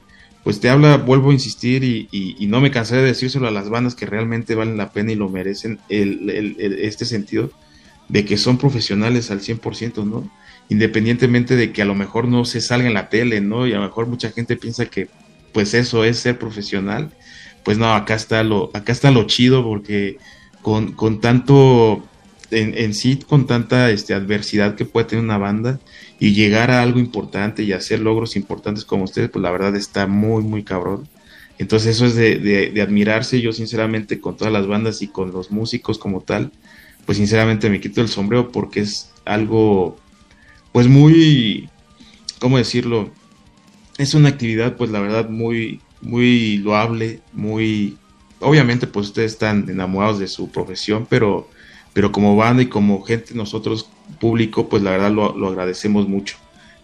pues te habla, vuelvo a insistir y, y, no me cansaré de decírselo a las bandas que realmente valen la pena y lo merecen, el, este sentido de que son profesionales al 100%, ¿no? Independientemente de que a lo mejor no se salga en la tele, ¿no? Y a lo mejor mucha gente piensa que pues eso es ser profesional. Pues no, acá está lo, acá está lo chido porque con, con tanto, en, sí, con tanta este, adversidad que puede tener una banda y llegar a algo importante y hacer logros importantes como ustedes, pues la verdad está muy, muy cabrón. Entonces eso es de, de, admirarse. Yo sinceramente con todas las bandas y con los músicos como tal, pues sinceramente me quito el sombrero porque es algo, pues muy, ¿cómo decirlo? Es una actividad, pues la verdad, muy, muy loable, muy... Obviamente, pues ustedes están enamorados de su profesión, pero, pero como banda y como gente, nosotros, público, pues la verdad lo, agradecemos mucho.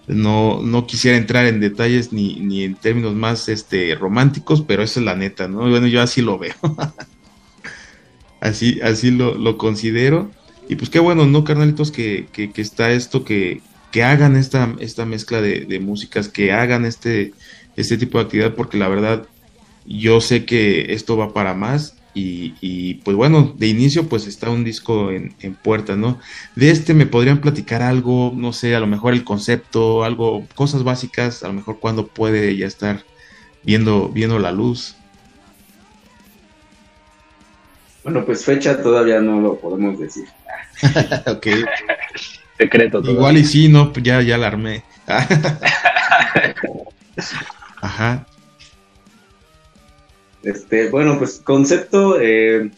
No, no quisiera entrar en detalles ni, ni en términos más este, románticos, pero esa es la neta, ¿no? Bueno, yo así lo veo. así, así lo, considero. Y pues qué bueno, ¿no, carnalitos? Que, que, está esto, que, que hagan esta, esta mezcla de, de, músicas, que hagan este, este tipo de actividad, porque la verdad yo sé que esto va para más y, pues bueno, de inicio pues está un disco en, en puerta, ¿no? De este me podrían platicar algo, no sé, a lo mejor el concepto, algo, cosas básicas, a lo mejor cuando puede ya estar viendo, viendo la luz. Bueno, pues fecha todavía no lo podemos decir. ok. Secreto. Igual y sí, no, ya, ya la armé. Ajá. Este, bueno, pues concepto, eh,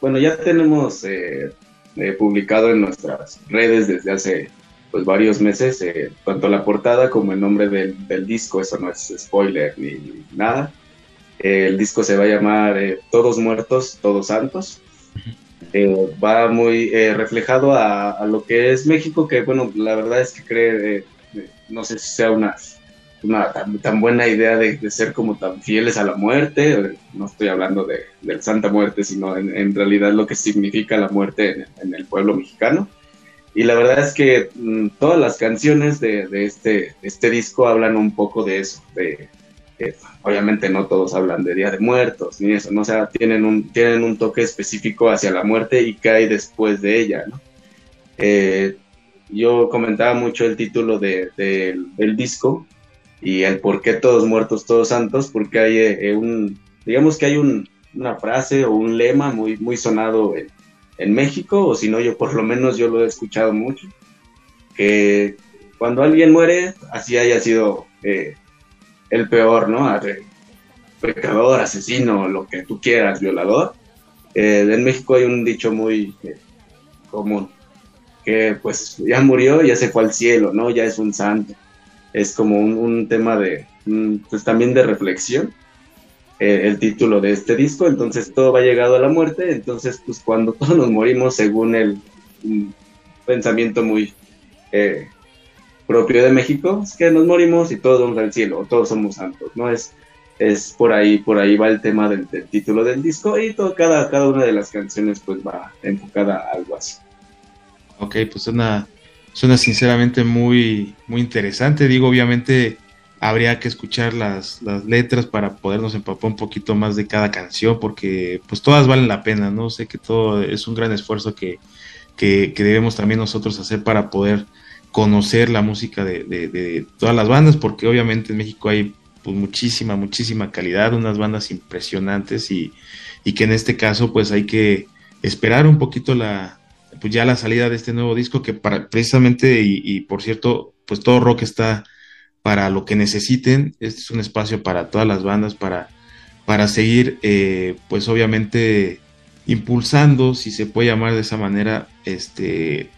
bueno, ya tenemos eh, eh, publicado en nuestras redes desde hace pues varios meses, tanto la portada como el nombre del, disco, eso no es spoiler ni nada. el disco se va a llamar Todos Muertos, Todos Santos. Va muy reflejado a, lo que es México, que bueno, la verdad es que cree, no sé si sea una una tan, buena idea de, ser como tan fieles a la muerte. No estoy hablando de, del Santa Muerte, sino en, realidad lo que significa la muerte en, el pueblo mexicano. Y la verdad es que mm, todas las canciones de, este, este disco hablan un poco de eso. De, obviamente no todos hablan de Día de Muertos ni eso, ¿no? O sea, tienen un, tienen un toque específico hacia la muerte y hay después de ella. Eh, yo comentaba mucho el título de, del disco, y el por qué todos muertos, todos santos, porque hay eh, un, digamos que hay un, una frase o un lema muy, muy sonado en, México, o si no, yo por lo menos yo lo he escuchado mucho, que cuando alguien muere, así haya sido eh, el peor, ¿no? Pecador, asesino, lo que tú quieras, violador. Eh, en México hay un dicho muy común, que pues ya murió, ya se fue al cielo, ¿no? Ya es un santo es como un, tema de, mm, pues también de reflexión, eh, el título de este disco, entonces todo va llegado a la muerte, entonces pues cuando todos nos morimos según el pensamiento muy eh, propio de México, es que nos morimos y todos vamos al cielo, todos somos santos, ¿no? Es, es por ahí, por ahí va el tema del, título del disco y todo, cada, cada una de las canciones pues va enfocada a algo así. Ok, pues una, suena sinceramente muy, muy interesante. Digo, obviamente habría que escuchar las, las, letras para podernos empapar un poquito más de cada canción, porque pues todas valen la pena, ¿no? Sé que todo es un gran esfuerzo que, que, debemos también nosotros hacer para poder conocer la música de, todas las bandas, porque obviamente en México hay pues muchísima, muchísima calidad, unas bandas impresionantes y, y que en este caso pues hay que esperar un poquito la, pues ya la salida de este nuevo disco que para, precisamente y, por cierto pues todo rock está para lo que necesiten. Este es un espacio para todas las bandas para para seguir eh, pues obviamente impulsando si se puede llamar de esa manera este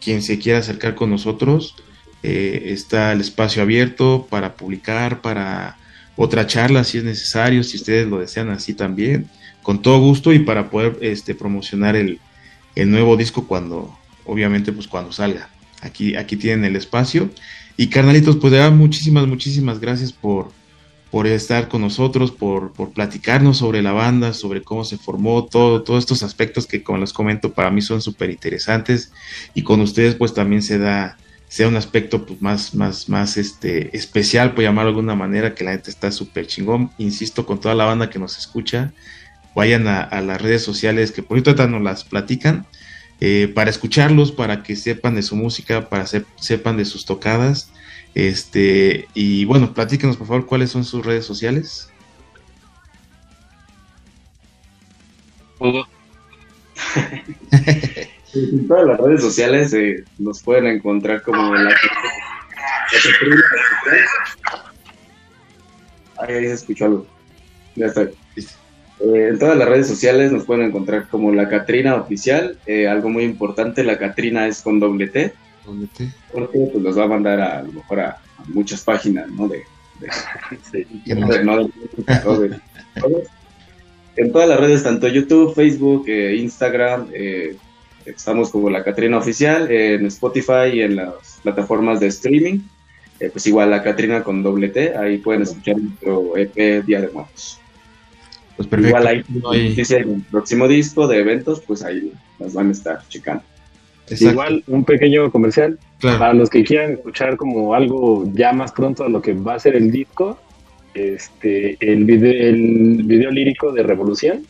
quien se quiera acercar con nosotros eh, está el espacio abierto para publicar para otra charla si es necesario si ustedes lo desean así también con todo gusto y para poder este promocionar el, el nuevo disco cuando, obviamente, pues cuando salga. Aquí, aquí tienen el espacio. Y carnalitos, pues de verdad, muchísimas, muchísimas gracias por, por estar con nosotros, por, por platicarnos sobre la banda, sobre cómo se formó, todo, todos estos aspectos que, como les comento, para mí son súper interesantes. Y con ustedes, pues también se da, sea un aspecto pues, más, más, más este, especial, por llamarlo de alguna manera, que la gente está súper chingón. Insisto, con toda la banda que nos escucha, vayan a, las redes sociales que por ahorita nos las platican, eh, para escucharlos, para que sepan de su música, para que sepan de sus tocadas. Este, y bueno, platíquenos por favor cuáles son sus redes sociales. en todas las redes sociales eh, nos pueden encontrar como la, Ahí, se escuchó algo. Ya está. Eh, en todas las redes sociales nos pueden encontrar como la Catrina Oficial. Eh, algo muy importante, la Catrina es con doble T. Porque pues los va a mandar a, lo mejor a, muchas páginas, ¿no? De, en todas las redes, tanto YouTube, Facebook, eh, Instagram, estamos como la Catrina Oficial, en Spotify y en las plataformas de streaming. pues igual la Catrina con doble T, ahí pueden escuchar nuestro EP Día de Muertos. Pues Igual hay noticia en el próximo disco de eventos, pues ahí las van a estar checando. Igual un pequeño comercial para los que quieran escuchar como algo ya más pronto a lo que va a ser el disco, este el video, el video lírico de Revolución.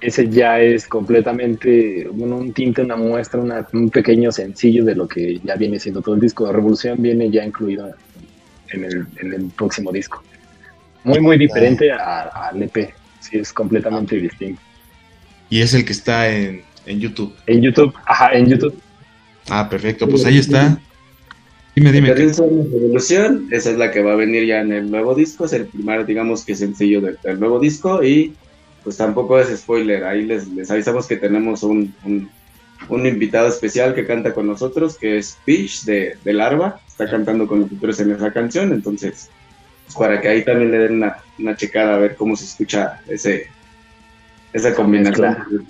Ese ya es completamente un tinte, una muestra, un pequeño sencillo de lo que ya viene siendo todo el disco. de Revolución viene ya incluido en el, en el próximo disco. Muy, muy diferente al EP. Sí, es completamente distinto. Y es el que está en, en YouTube. En YouTube, ajá, en YouTube. Ah, perfecto, pues ahí está. Dime, dime. Revolución, esa es la que va a venir ya en el nuevo disco, es el primer, digamos que sencillo del, nuevo disco y pues tampoco es spoiler, ahí les, les avisamos que tenemos un, un, invitado especial que canta con nosotros, que es Peach de, de Larva, está cantando con nosotros en esa canción, entonces pues, para que ahí también le den una, una checada a ver cómo se escucha ese esa combinación.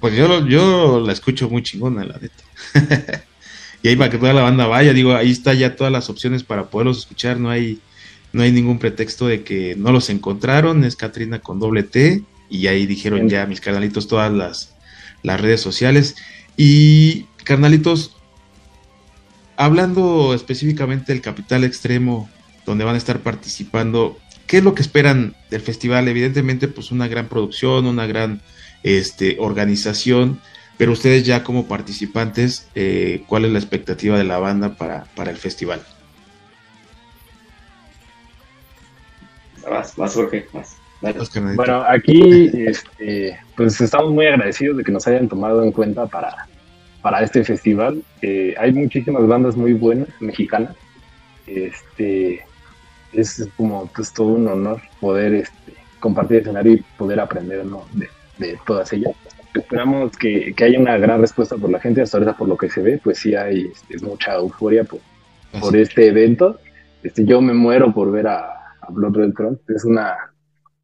Pues yo, yo la escucho muy chingona, la neta. y ahí para que toda la banda vaya, digo, ahí está ya todas las opciones para poderlos escuchar, no hay, no hay ningún pretexto de que no los encontraron, es Katrina con doble T, y ahí dijeron ya mis carnalitos todas las, las redes sociales. Y carnalitos, hablando específicamente del Capital Extremo, donde van a estar participando, ¿qué es lo que esperan del festival? Evidentemente, pues una gran producción, una gran este, organización, pero ustedes ya como participantes, eh, ¿cuál es la expectativa de la banda para, para el festival? Más, más Jorge, más. Bueno, aquí este, pues estamos muy agradecidos de que nos hayan tomado en cuenta para, para este festival. Eh, hay muchísimas bandas muy buenas mexicanas. Este, es como pues, todo un honor poder este, compartir el escenario y poder aprender de, de todas ellas. Esperamos que, que, haya una gran respuesta por la gente, hasta ahora por lo que se ve, pues sí hay este, mucha euforia por, por este evento. Este, yo me muero por ver a, Blood Red Cross, es una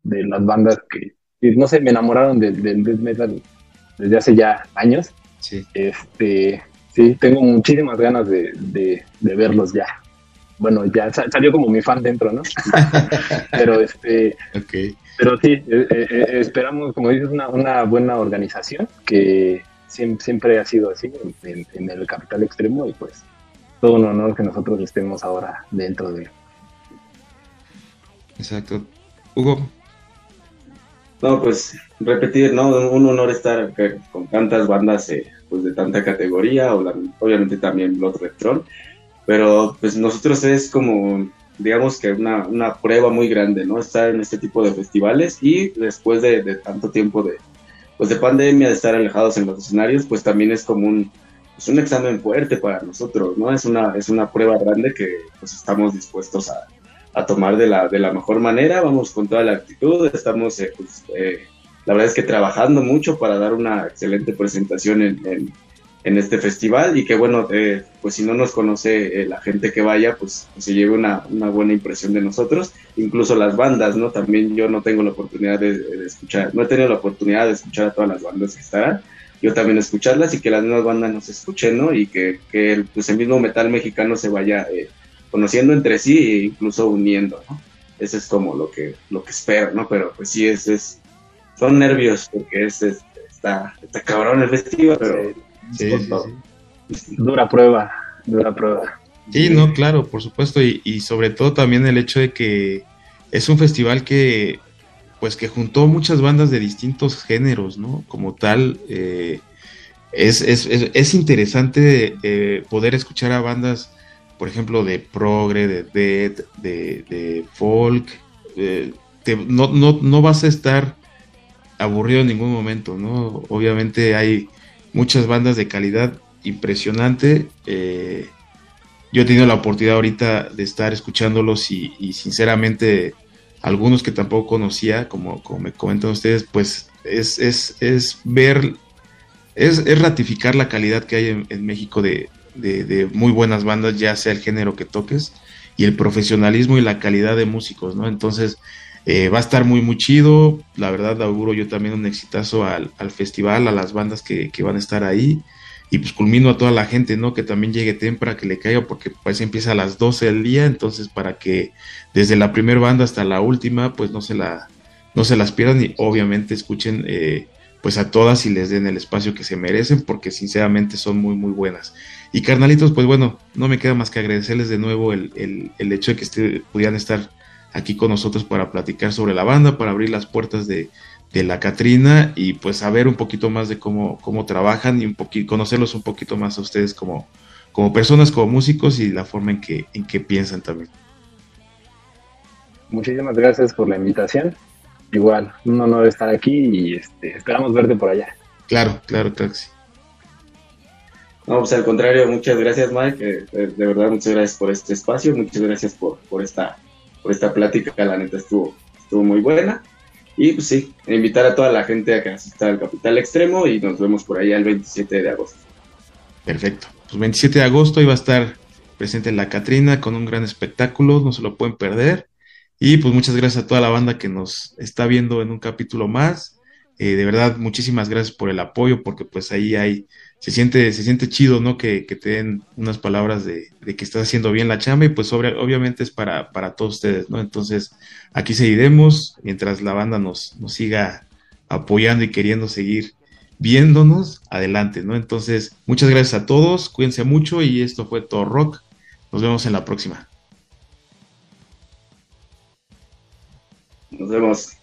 de las bandas que, no sé, me enamoraron del, death metal desde hace ya años. Sí. Este, sí, tengo muchísimas ganas de, de, de verlos ya bueno, ya salió como mi fan dentro, ¿no? pero este, okay. pero sí, eh, eh, eh, esperamos, como dices, una, una buena organización que siempre, ha sido así en, el capital extremo y pues todo un honor que nosotros estemos ahora dentro de. Exacto. Hugo. No, pues repetir, ¿no? Un honor estar con tantas bandas pues de tanta categoría, obviamente también Blood Retron pero pues nosotros es como, digamos que una, una prueba muy grande, ¿no? Estar en este tipo de festivales y después de, tanto tiempo de, pues de pandemia, de estar alejados en los escenarios, pues también es como un, pues un examen fuerte para nosotros, ¿no? Es una, es una prueba grande que pues estamos dispuestos a, a tomar de la, de la mejor manera, vamos con toda la actitud, estamos, eh, pues, eh, la verdad es que trabajando mucho para dar una excelente presentación en en este festival y que bueno, eh, pues si no nos conoce eh, la gente que vaya, pues, se lleve una, una, buena impresión de nosotros, incluso las bandas, ¿no? También yo no tengo la oportunidad de, escuchar, no he tenido la oportunidad de escuchar a todas las bandas que estarán, yo también escucharlas y que las nuevas bandas nos escuchen, ¿no? Y que, que el, pues el mismo metal mexicano se vaya eh, conociendo entre sí e incluso uniendo, ¿no? Eso es como lo que, lo que espero, ¿no? Pero pues sí, es, es son nervios porque es, está, está cabrón el festival, pero... Dura prueba, dura prueba. Sí, no, claro, por supuesto, y, sobre todo también el hecho de que es un festival que, pues que juntó muchas bandas de distintos géneros, ¿no? Como tal, eh, es, es, es, interesante eh, poder escuchar a bandas, por ejemplo, de progre, de death, de, de folk, eh, no, no, no vas a estar aburrido en ningún momento, ¿no? Obviamente hay muchas bandas de calidad impresionante. Eh, yo he tenido la oportunidad ahorita de estar escuchándolos y, sinceramente algunos que tampoco conocía, como, como me comentan ustedes, pues es, es, es ver, es, es, ratificar la calidad que hay en, México de, de, muy buenas bandas, ya sea el género que toques, y el profesionalismo y la calidad de músicos, ¿no? Entonces, eh, va a estar muy, muy chido. La verdad, auguro yo también un exitazo al, festival, a las bandas que, van a estar ahí. y pues culmino a toda la gente, ¿no? Que también llegue temprano, que le caiga, porque pues empieza a las 12 del día, entonces para que desde la primera banda hasta la última, pues no se la, no se las pierdan y obviamente escuchen eh, pues a todas y les den el espacio que se merecen, porque sinceramente son muy, muy buenas. Y carnalitos, pues bueno, no me queda más que agradecerles de nuevo el, el, hecho de que este, pudieran estar aquí con nosotros para platicar sobre la banda, para abrir las puertas de, de la Catrina y pues saber un poquito más de cómo, cómo trabajan y un poquito, conocerlos un poquito más a ustedes como, como personas, como músicos y la forma en que, en que piensan también. Muchísimas gracias por la invitación. Igual, un honor estar aquí y este, esperamos verte por allá. Claro, claro, claro No, pues al contrario, muchas gracias Mike, de, verdad muchas gracias por este espacio, muchas gracias por, por, esta, por esta plática, la neta estuvo, estuvo muy buena y pues sí, invitar a toda la gente a que asista al Capital Extremo y nos vemos por ahí el 27 de agosto. Perfecto. Pues 27 de agosto iba a estar presente la Catrina con un gran espectáculo, no se lo pueden perder. Y pues muchas gracias a toda la banda que nos está viendo en un capítulo más. Eh, de verdad, muchísimas gracias por el apoyo, porque pues ahí hay se siente, se siente chido, ¿no? Que, te den unas palabras de, que estás haciendo bien la chamba y pues obviamente es para, para todos ustedes, ¿no? Entonces, aquí seguiremos mientras la banda nos, nos siga apoyando y queriendo seguir viéndonos adelante, ¿no? Entonces, muchas gracias a todos, cuídense mucho y esto fue todo rock. Nos vemos en la próxima. Nos vemos.